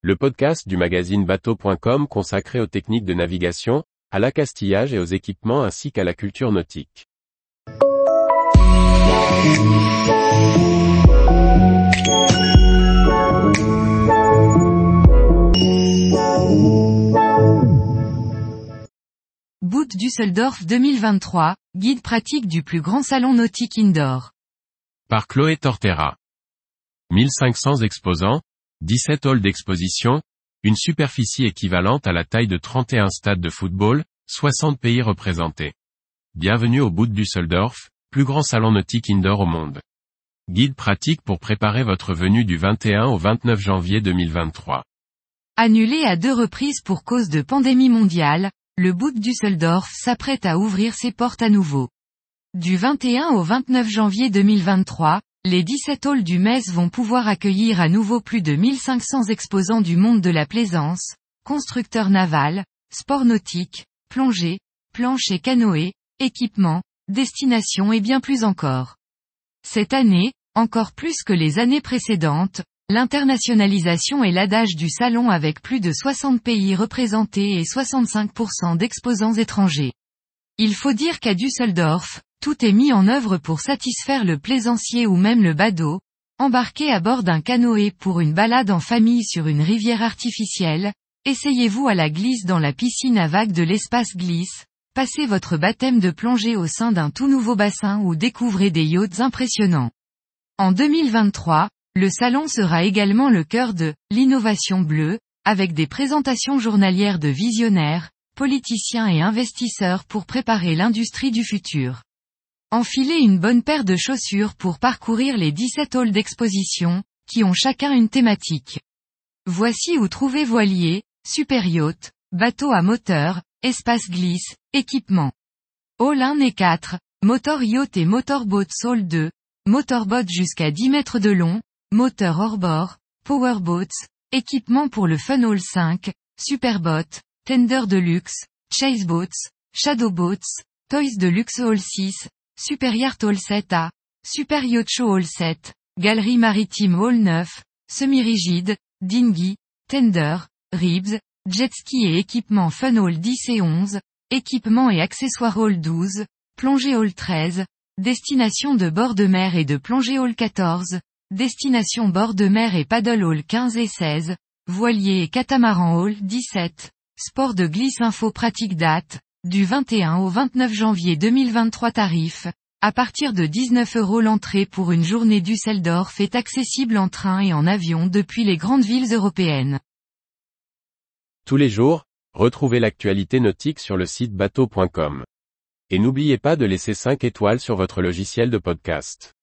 le podcast du magazine bateau.com consacré aux techniques de navigation, à l'accastillage et aux équipements ainsi qu'à la culture nautique. Boot Düsseldorf 2023, guide pratique du plus grand salon nautique indoor. Par Chloé Tortera. 1500 exposants, 17 halls d'exposition, une superficie équivalente à la taille de 31 stades de football, 60 pays représentés. Bienvenue au Boot Düsseldorf, plus grand salon nautique indoor au monde. Guide pratique pour préparer votre venue du 21 au 29 janvier 2023. Annulé à deux reprises pour cause de pandémie mondiale, le Boot Düsseldorf s'apprête à ouvrir ses portes à nouveau. Du 21 au 29 janvier 2023, les 17 halls du Metz vont pouvoir accueillir à nouveau plus de 1500 exposants du monde de la plaisance, constructeurs navals, sports nautiques, plongée, planches et canoës, équipements, destinations et bien plus encore. Cette année, encore plus que les années précédentes, L'internationalisation est l'adage du salon avec plus de 60 pays représentés et 65% d'exposants étrangers. Il faut dire qu'à Düsseldorf, tout est mis en œuvre pour satisfaire le plaisancier ou même le badaud, embarqué à bord d'un canoë pour une balade en famille sur une rivière artificielle, essayez-vous à la glisse dans la piscine à vagues de l'espace glisse, passez votre baptême de plongée au sein d'un tout nouveau bassin ou découvrez des yachts impressionnants. En 2023, le salon sera également le cœur de l'innovation bleue, avec des présentations journalières de visionnaires, politiciens et investisseurs pour préparer l'industrie du futur. Enfilez une bonne paire de chaussures pour parcourir les 17 halls d'exposition, qui ont chacun une thématique. Voici où trouver voilier, super yacht, bateau à moteur, espace glisse, équipement. Hall 1 et 4, motor yacht et motorboat Soul 2, motorboat jusqu'à 10 mètres de long, moteur hors-bord, powerboats, équipement pour le Funnel 5, Superbot, Tender de luxe, Chaseboats, Shadowboats, Toys de luxe Hall 6, Super Hall 7A, Super Yacht Show Hall 7, Galerie Maritime Hall 9, Semi-rigide, Dinghy, Tender, Ribs, Jet Ski et équipement Fun Hall 10 et 11, équipement et accessoires Hall 12, Plongée Hall 13, destination de bord de mer et de plongée Hall 14, Destination bord de mer et paddle hall 15 et 16, voilier et catamaran hall 17, sport de glisse info pratique date, du 21 au 29 janvier 2023 tarif, à partir de 19 euros l'entrée pour une journée Düsseldorf est accessible en train et en avion depuis les grandes villes européennes. Tous les jours, retrouvez l'actualité nautique sur le site bateau.com. Et n'oubliez pas de laisser 5 étoiles sur votre logiciel de podcast.